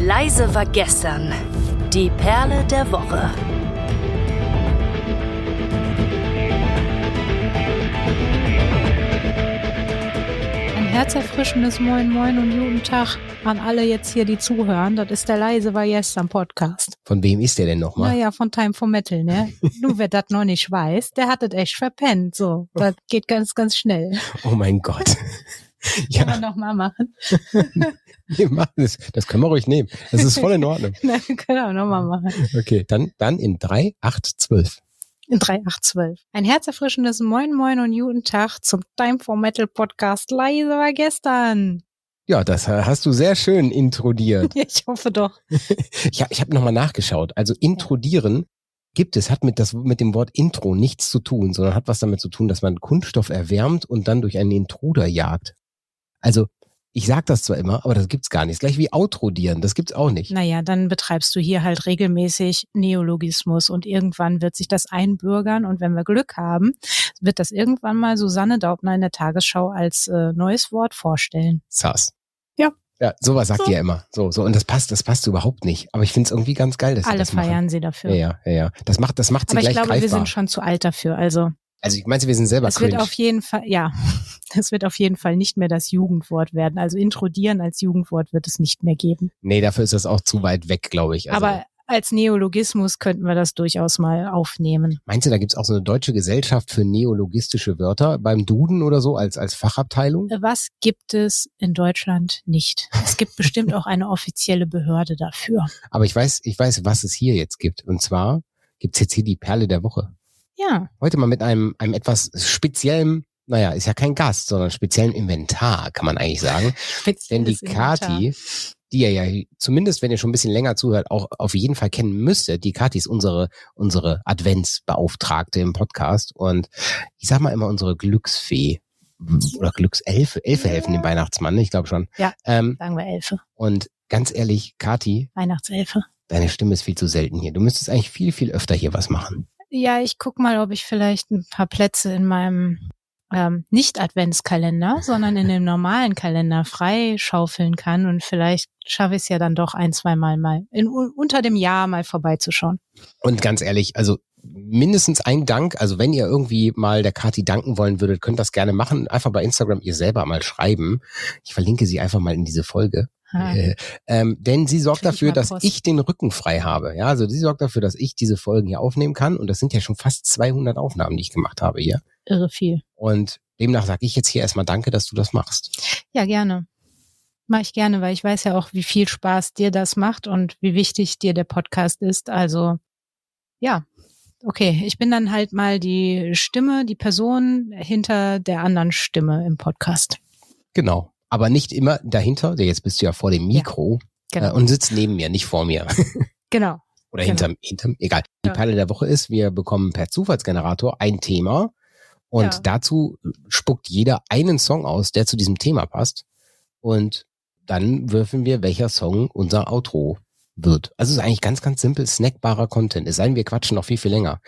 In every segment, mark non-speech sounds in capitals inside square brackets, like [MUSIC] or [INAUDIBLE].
Leise war gestern. Die Perle der Woche. Ein herzerfrischendes Moin Moin und guten Tag an alle jetzt hier, die zuhören. Das ist der Leise war gestern Podcast. Von wem ist der denn nochmal? Naja, von Time for Metal, ne? [LAUGHS] Nur wer das noch nicht weiß, der hat das echt verpennt. So, das geht ganz, ganz schnell. Oh mein Gott. [LAUGHS] [LAUGHS] Ja. Können wir nochmal machen? [LAUGHS] wir machen das. Das können wir ruhig nehmen. Das ist voll in Ordnung. [LAUGHS] Nein, wir können auch nochmal machen. Okay, dann, dann in drei, acht, zwölf. In 3812. Ein herzerfrischendes Moin Moin und guten Tag zum Time for Metal Podcast. Leise war gestern. Ja, das hast du sehr schön introdiert. ich hoffe doch. ich habe ich hab nochmal nachgeschaut. Also introdieren gibt es, hat mit, das, mit dem Wort Intro nichts zu tun, sondern hat was damit zu tun, dass man Kunststoff erwärmt und dann durch einen Intruder jagt. Also ich sag das zwar immer, aber das gibt's gar nicht. Gleich wie Outrodieren, das gibt's auch nicht. Naja, dann betreibst du hier halt regelmäßig Neologismus und irgendwann wird sich das einbürgern und wenn wir Glück haben, wird das irgendwann mal Susanne Daubner in der Tagesschau als äh, neues Wort vorstellen. Sass. Ja. Ja, sowas sagt so. ihr immer. So, so. Und das passt, das passt überhaupt nicht. Aber ich finde es irgendwie ganz geil, dass Alle das feiern machen. sie dafür. Ja, ja, ja. Das macht, das macht sie Aber gleich ich glaube, greifbar. wir sind schon zu alt dafür. Also also ich meine, wir sind selber es cringe. wird auf jeden Fall, ja, [LAUGHS] es wird auf jeden Fall nicht mehr das Jugendwort werden. Also introdieren als Jugendwort wird es nicht mehr geben. Nee, dafür ist das auch zu weit weg, glaube ich. Also, Aber als Neologismus könnten wir das durchaus mal aufnehmen. Meinst du, da gibt's auch so eine deutsche Gesellschaft für neologistische Wörter beim Duden oder so als, als Fachabteilung? Was gibt es in Deutschland nicht? Es gibt bestimmt auch eine offizielle Behörde dafür. [LAUGHS] Aber ich weiß, ich weiß, was es hier jetzt gibt. Und zwar gibt's jetzt hier die Perle der Woche. Ja. Heute mal mit einem, einem etwas speziellen, naja, ist ja kein Gast, sondern speziellen Inventar, kann man eigentlich sagen. [LAUGHS] Denn die Kati, die ihr ja zumindest, wenn ihr schon ein bisschen länger zuhört, auch auf jeden Fall kennen müsstet. Die Kati ist unsere, unsere Adventsbeauftragte im Podcast und ich sag mal immer unsere Glücksfee oder Glückselfe. Elfe helfen dem Weihnachtsmann, ne? ich glaube schon. Ja, ähm, sagen wir Elfe. Und ganz ehrlich, Kati. Weihnachtselfe. Deine Stimme ist viel zu selten hier. Du müsstest eigentlich viel, viel öfter hier was machen. Ja, ich guck mal, ob ich vielleicht ein paar Plätze in meinem ähm, nicht Adventskalender, sondern in dem normalen Kalender freischaufeln kann und vielleicht schaffe ich es ja dann doch ein, zwei Mal mal in, unter dem Jahr mal vorbeizuschauen. Und ganz ehrlich, also mindestens ein Dank, also wenn ihr irgendwie mal der Kati danken wollen würdet, könnt das gerne machen. Einfach bei Instagram ihr selber mal schreiben. Ich verlinke sie einfach mal in diese Folge. Äh, ähm, denn sie sorgt Krieg dafür, dass ich den Rücken frei habe. Ja, also sie sorgt dafür, dass ich diese Folgen hier aufnehmen kann. Und das sind ja schon fast 200 Aufnahmen, die ich gemacht habe hier. Irre viel. Und demnach sage ich jetzt hier erstmal Danke, dass du das machst. Ja, gerne. Mache ich gerne, weil ich weiß ja auch, wie viel Spaß dir das macht und wie wichtig dir der Podcast ist. Also ja, okay. Ich bin dann halt mal die Stimme, die Person hinter der anderen Stimme im Podcast. Genau. Aber nicht immer dahinter, jetzt bist du ja vor dem Mikro Genau. äh, und sitzt neben mir, nicht vor mir. [LAUGHS] genau. Oder Genau. hinterm, hinterm, egal. Die Ja. Perle der Woche ist, wir bekommen per Zufallsgenerator ein Thema und Ja. dazu spuckt jeder einen Song aus, der zu diesem Thema passt. Und dann würfeln wir, welcher Song unser Outro wird. Also es ist eigentlich ganz, ganz simpel snackbarer Content. Es sei denn, wir quatschen noch viel, viel länger.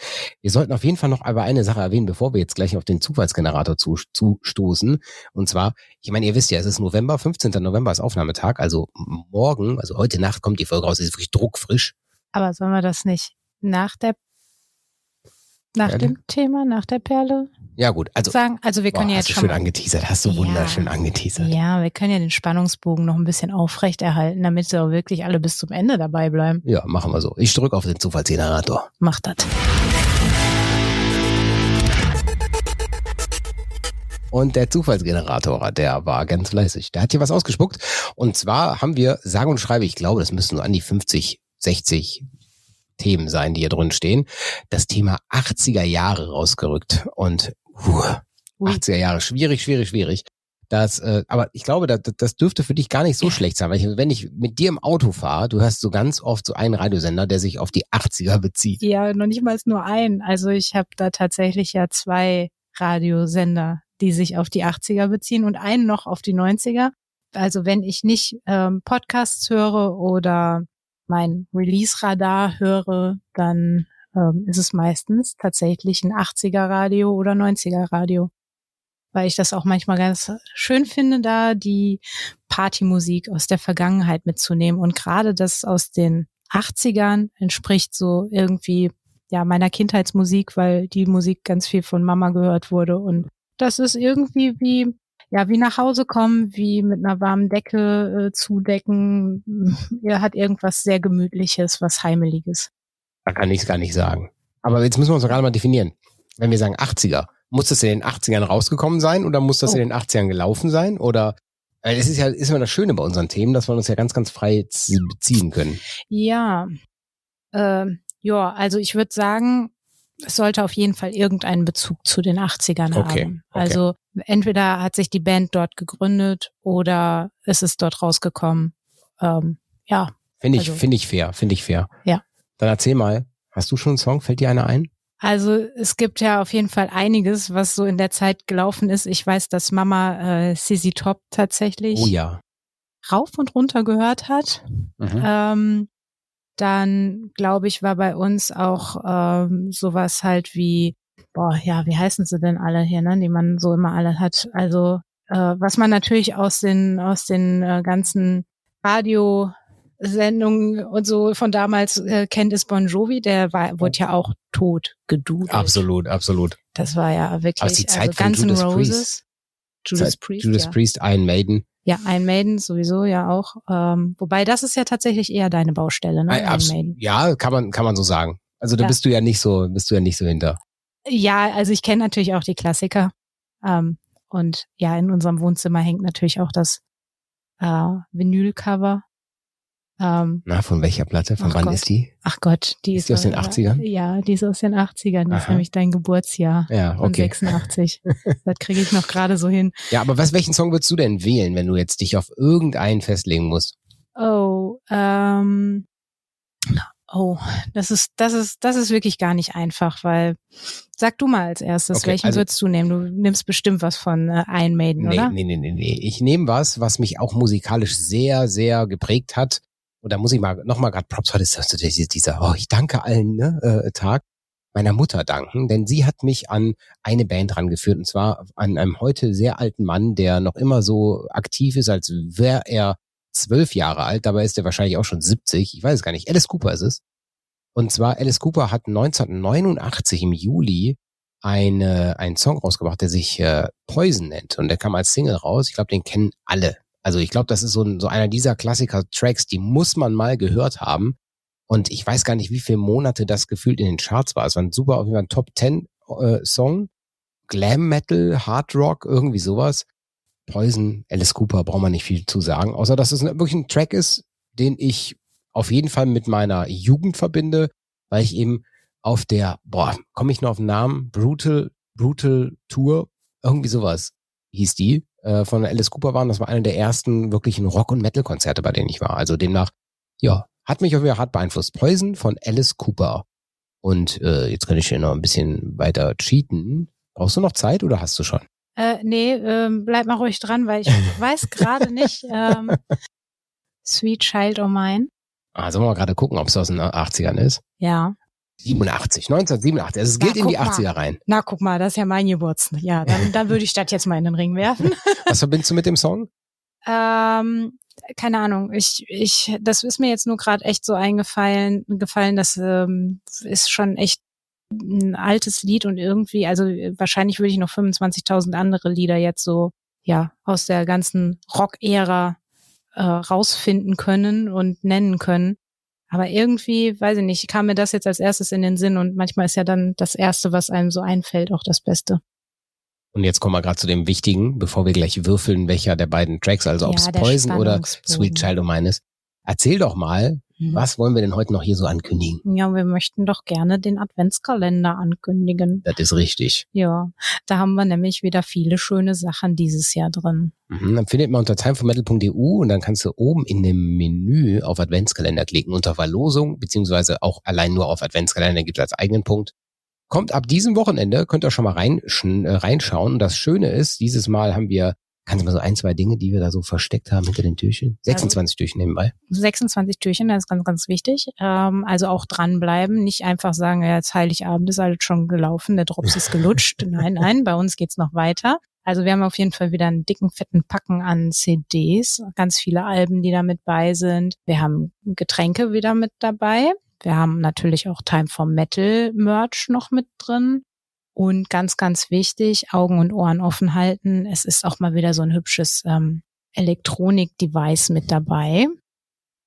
Wir sollten auf jeden Fall noch aber eine Sache erwähnen, bevor wir jetzt gleich auf den Zufallsgenerator zu, zustoßen. Und zwar, ich meine, ihr wisst ja, es ist November, 15. November ist Aufnahmetag, also morgen, also heute Nacht kommt die Folge raus, ist wirklich druckfrisch. Aber sollen wir das nicht nach der nach Perle? dem Thema, nach der Perle Ja gut, also sagen? Also wir Boah, können ja hast jetzt du schon schön angeteasert, hast du Ja. wunderschön angeteasert. ja, wir können ja den Spannungsbogen noch ein bisschen aufrechterhalten, damit sie auch wirklich alle bis zum Ende dabei bleiben. Ja, machen wir so. Ich drücke auf den Zufallsgenerator. Macht das. Und der Zufallsgenerator, der war ganz fleißig. Der hat hier was ausgespuckt. Und zwar haben wir, sage und schreibe, ich glaube, das müssten so an die 50, 60 Themen sein, die hier drin stehen. Das Thema 80er Jahre rausgerückt. Und puh, Ui. 80er Jahre, schwierig, schwierig, schwierig. Das, äh, aber ich glaube, das, das dürfte für dich gar nicht so schlecht sein, weil ich, wenn ich mit dir im Auto fahre, du hörst so ganz oft so einen Radiosender, der sich auf die 80er bezieht. Ja, noch nicht mal nur ein. Also ich habe da tatsächlich ja zwei Radiosender, die sich auf die 80er beziehen und einen noch auf die 90er. Also wenn ich nicht ähm, Podcasts höre oder mein Release-Radar höre, dann ähm, ist es meistens tatsächlich ein 80er Radio oder 90er Radio. weil ich das auch manchmal ganz schön finde, da die Partymusik aus der Vergangenheit mitzunehmen. Und gerade das aus den 80ern entspricht so irgendwie ja meiner Kindheitsmusik, weil die Musik ganz viel von Mama gehört wurde. Und das ist irgendwie wie ja, wie nach Hause kommen, wie mit einer warmen Decke äh, zudecken. [LAUGHS] Er hat irgendwas sehr Gemütliches, was Heimeliges. Da kann ich es gar nicht sagen. Aber jetzt müssen wir uns gerade mal definieren. Wenn wir sagen 80er, muss das in den 80ern rausgekommen sein oder muss das oh. in den 80ern gelaufen sein? Oder äh, es ist ja ist immer das Schöne bei unseren Themen, dass wir uns ja ganz, ganz frei beziehen können. Ja. Äh, ja, also ich würde sagen, es sollte auf jeden Fall irgendeinen Bezug zu den 80ern okay, haben. Okay. Also entweder hat sich die Band dort gegründet oder ist es dort rausgekommen. Ähm, ja. Finde ich, also, finde ich fair, finde ich fair. Ja. Dann erzähl mal, hast du schon einen Song? Fällt dir einer ein? Also es gibt ja auf jeden Fall einiges, was so in der Zeit gelaufen ist. Ich weiß, dass Mama äh, Sissy Top tatsächlich oh, ja. rauf und runter gehört hat. Mhm. Ähm, dann, glaube ich, war bei uns auch ähm, sowas halt wie, boah, ja, wie heißen sie denn alle hier, ne, die man so immer alle hat. Also äh, was man natürlich aus den aus den äh, ganzen Radio Sendungen und so von damals äh, kennt, ist Bon Jovi, der war, wurde ja auch tot gedudelt. Absolut, absolut. Das war ja wirklich Aber die Zeit also von Judas Roses. Priest. Judas Priest, Judas ja. Priest, Iron Maiden. Ja, Iron Maiden sowieso ja auch. Ähm, wobei das ist ja tatsächlich eher deine Baustelle, ne? Iron Maiden. Ja, kann man kann man so sagen. Also da ja. bist du ja nicht so bist du ja nicht so hinter. Ja, also ich kenne natürlich auch die Klassiker. Ähm, und ja, in unserem Wohnzimmer hängt natürlich auch das äh, Vinylcover ähm, Na, von welcher Platte? Von wann Gott. ist die? Ach Gott, die ist, ist die aus den 80ern? Ja, die ist aus den 80ern. Die Aha. ist nämlich dein Geburtsjahr. Ja, okay. Von 86. das kriege ich noch gerade so hin. Ja, aber was, welchen Song würdest du denn wählen, wenn du jetzt dich auf irgendeinen festlegen musst? Oh, ähm, oh, das ist, das ist, das ist wirklich gar nicht einfach, weil, sag du mal als erstes, okay, welchen also, würdest du nehmen? Du nimmst bestimmt was von äh, Iron Maiden, nee, oder? Nee, nee, nee, nee. Ich nehme was, was mich auch musikalisch sehr, sehr geprägt hat und da muss ich mal nochmal gerade Props heute ist dieser, oh, ich danke allen ne, äh, Tag meiner Mutter danken, denn sie hat mich an eine Band rangeführt und zwar an einem heute sehr alten Mann, der noch immer so aktiv ist, als wäre er zwölf Jahre alt, dabei ist er wahrscheinlich auch schon 70, ich weiß es gar nicht, Alice Cooper ist es. Und zwar Alice Cooper hat 1989 im Juli eine, einen Song rausgebracht, der sich äh, Poison nennt. Und der kam als Single raus. Ich glaube, den kennen alle also ich glaube, das ist so, ein, so einer dieser Klassiker-Tracks, die muss man mal gehört haben. Und ich weiß gar nicht, wie viele Monate das gefühlt in den Charts war. Es war ein super, auf jeden Fall ein Top 10 äh, Song. Glam Metal, Hard Rock, irgendwie sowas. Poison, Alice Cooper, braucht man nicht viel zu sagen. Außer, dass es wirklich ein Track ist, den ich auf jeden Fall mit meiner Jugend verbinde, weil ich eben auf der, boah, komme ich noch auf den Namen? Brutal, Brutal Tour, irgendwie sowas hieß die äh, von Alice Cooper waren. Das war einer der ersten wirklichen Rock- und Metal-Konzerte, bei denen ich war. Also demnach, ja, hat mich auf jeden Fall hart beeinflusst. Poison von Alice Cooper. Und äh, jetzt kann ich hier noch ein bisschen weiter cheaten. Brauchst du noch Zeit oder hast du schon? Äh, nee, ähm, bleib mal ruhig dran, weil ich [LAUGHS] weiß gerade nicht. Ähm, Sweet Child O' Mine. Ah, sollen wir mal gerade gucken, ob es aus den 80ern ist? Ja. 87, 1987. Also es geht Na, in die 80er mal. rein. Na, guck mal, das ist ja mein Geburtstag. Ja, dann, dann würde ich das jetzt mal in den Ring werfen. [LAUGHS] Was verbindest du mit dem Song? Ähm, keine Ahnung. Ich, ich, das ist mir jetzt nur gerade echt so eingefallen, gefallen, das ähm, ist schon echt ein altes Lied und irgendwie, also wahrscheinlich würde ich noch 25.000 andere Lieder jetzt so, ja, aus der ganzen Rock-Ära äh, rausfinden können und nennen können. Aber irgendwie, weiß ich nicht, kam mir das jetzt als erstes in den Sinn und manchmal ist ja dann das Erste, was einem so einfällt, auch das Beste. Und jetzt kommen wir gerade zu dem Wichtigen, bevor wir gleich würfeln, welcher der beiden Tracks, also ja, ob es Poison oder Sweet Child of Mine ist. Erzähl doch mal, Mhm. Was wollen wir denn heute noch hier so ankündigen? Ja, wir möchten doch gerne den Adventskalender ankündigen. Das ist richtig. Ja, da haben wir nämlich wieder viele schöne Sachen dieses Jahr drin. Mhm, dann findet man unter timeformetal.eu und dann kannst du oben in dem Menü auf Adventskalender klicken unter Verlosung, beziehungsweise auch allein nur auf Adventskalender gibt es als eigenen Punkt. Kommt ab diesem Wochenende, könnt ihr schon mal rein, äh, reinschauen. Und das Schöne ist, dieses Mal haben wir Kannst du mal so ein, zwei Dinge, die wir da so versteckt haben hinter den Türchen? 26 Türchen nebenbei. 26 Türchen, das ist ganz, ganz wichtig. Ähm, also auch dranbleiben, nicht einfach sagen, ja, jetzt Heiligabend ist alles schon gelaufen, der Drops ist gelutscht. [LAUGHS] nein, nein, bei uns geht's noch weiter. Also wir haben auf jeden Fall wieder einen dicken, fetten Packen an CDs, ganz viele Alben, die da mit bei sind. Wir haben Getränke wieder mit dabei. Wir haben natürlich auch Time for Metal Merch noch mit drin. Und ganz, ganz wichtig, Augen und Ohren offen halten. Es ist auch mal wieder so ein hübsches ähm, Elektronik-Device mit dabei.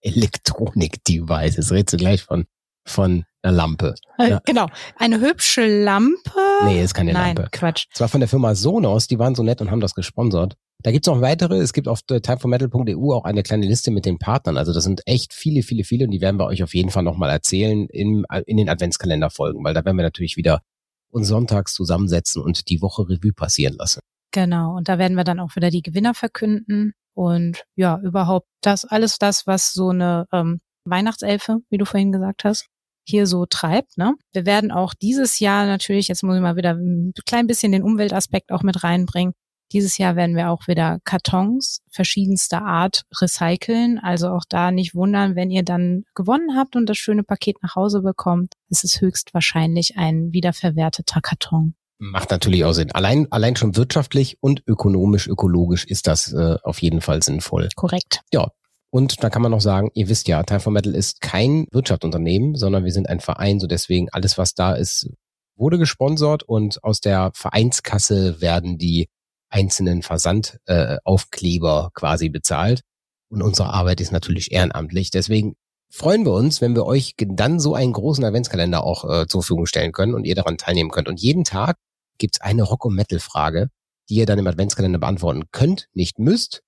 Elektronik-Device, das redest du gleich von, von einer Lampe. Äh, ja. Genau, eine hübsche Lampe. Nee, ist keine Nein, Lampe. Quatsch. Es war von der Firma Sonos, die waren so nett und haben das gesponsert. Da gibt's noch weitere. Es gibt auf timeformetal.eu auch eine kleine Liste mit den Partnern. Also das sind echt viele, viele, viele und die werden wir euch auf jeden Fall nochmal erzählen in, in den Adventskalender-Folgen, weil da werden wir natürlich wieder uns sonntags zusammensetzen und die Woche Revue passieren lassen. Genau, und da werden wir dann auch wieder die Gewinner verkünden und ja, überhaupt das, alles das, was so eine ähm, Weihnachtselfe, wie du vorhin gesagt hast, hier so treibt. Ne? Wir werden auch dieses Jahr natürlich, jetzt muss ich mal wieder ein klein bisschen den Umweltaspekt auch mit reinbringen. Dieses Jahr werden wir auch wieder Kartons verschiedenster Art recyceln. Also auch da nicht wundern, wenn ihr dann gewonnen habt und das schöne Paket nach Hause bekommt. Es ist höchstwahrscheinlich ein wiederverwerteter Karton. Macht natürlich auch Sinn. Allein, allein schon wirtschaftlich und ökonomisch, ökologisch ist das äh, auf jeden Fall sinnvoll. Korrekt. Ja. Und da kann man noch sagen, ihr wisst ja, Time for Metal ist kein Wirtschaftsunternehmen, sondern wir sind ein Verein, so deswegen alles, was da ist, wurde gesponsert und aus der Vereinskasse werden die einzelnen Versandaufkleber äh, quasi bezahlt. Und unsere Arbeit ist natürlich ehrenamtlich. Deswegen freuen wir uns, wenn wir euch dann so einen großen Adventskalender auch äh, zur Verfügung stellen können und ihr daran teilnehmen könnt. Und jeden Tag gibt's eine Rock- und Metal-Frage, die ihr dann im Adventskalender beantworten könnt, nicht müsst.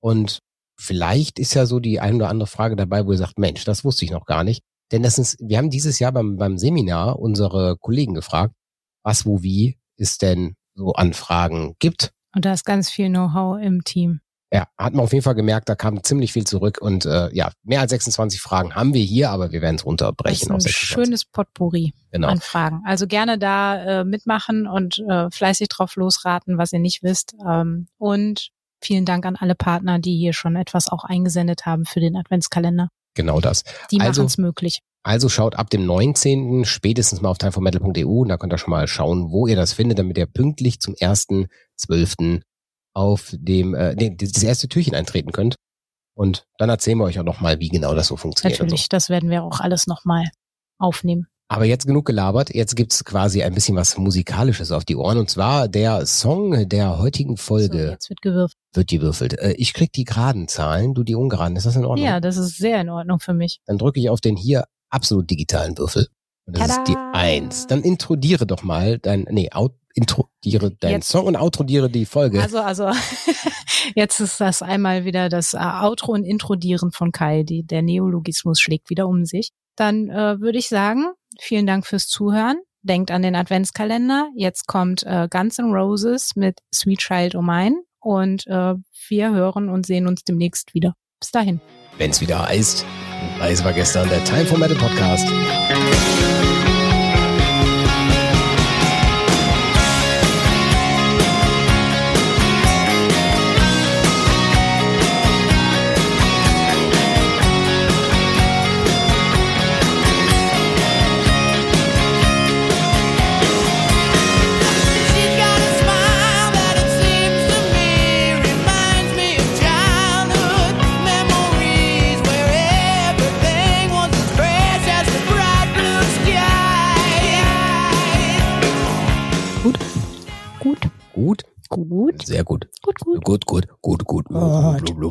Und vielleicht ist ja so die ein oder andere Frage dabei, wo ihr sagt, Mensch, das wusste ich noch gar nicht. Denn das ist, wir haben dieses Jahr beim, beim Seminar unsere Kollegen gefragt, was, wo, wie es denn so Anfragen gibt. Und da ist ganz viel Know-how im Team. Ja, hat man auf jeden Fall gemerkt, da kam ziemlich viel zurück und äh, ja, mehr als 26 Fragen haben wir hier, aber wir werden es runterbrechen. Das ist ein schönes Potpourri genau. an Fragen. Also gerne da äh, mitmachen und äh, fleißig drauf losraten, was ihr nicht wisst. Ähm, und vielen Dank an alle Partner, die hier schon etwas auch eingesendet haben für den Adventskalender. Genau das. Die also, machen es möglich. Also schaut ab dem 19. spätestens mal auf timeformetal.eu und da könnt ihr schon mal schauen, wo ihr das findet, damit ihr pünktlich zum 1.12 auf dem äh, das erste Türchen eintreten könnt. Und dann erzählen wir euch auch nochmal, wie genau das so funktioniert. Natürlich, so. das werden wir auch alles nochmal aufnehmen. Aber jetzt genug gelabert. Jetzt gibt's quasi ein bisschen was Musikalisches auf die Ohren. Und zwar der Song der heutigen Folge. So, jetzt wird gewürfelt. Wird gewürfelt. Äh, ich krieg die geraden Zahlen, du die ungeraden. Ist das in Ordnung? Ja, das ist sehr in Ordnung für mich. Dann drücke ich auf den hier absolut digitalen Würfel. Und das Tada! ist die Eins. Dann introdiere doch mal dein, nee, out, introdiere deinen jetzt, Song und outrodiere die Folge. Also, also, [LAUGHS] jetzt ist das einmal wieder das äh, Outro und Introdieren von Kai. Die, der Neologismus schlägt wieder um sich. Dann äh, würde ich sagen, vielen Dank fürs Zuhören. Denkt an den Adventskalender. Jetzt kommt äh, Guns N' Roses mit Sweet Child O' Mine und äh, wir hören und sehen uns demnächst wieder. Bis dahin. Wenn's wieder heißt, Weiß war gestern der Time for Metal Podcast. Sehr gut. Gut, gut. Gut, gut, gut, gut, gut. Oh.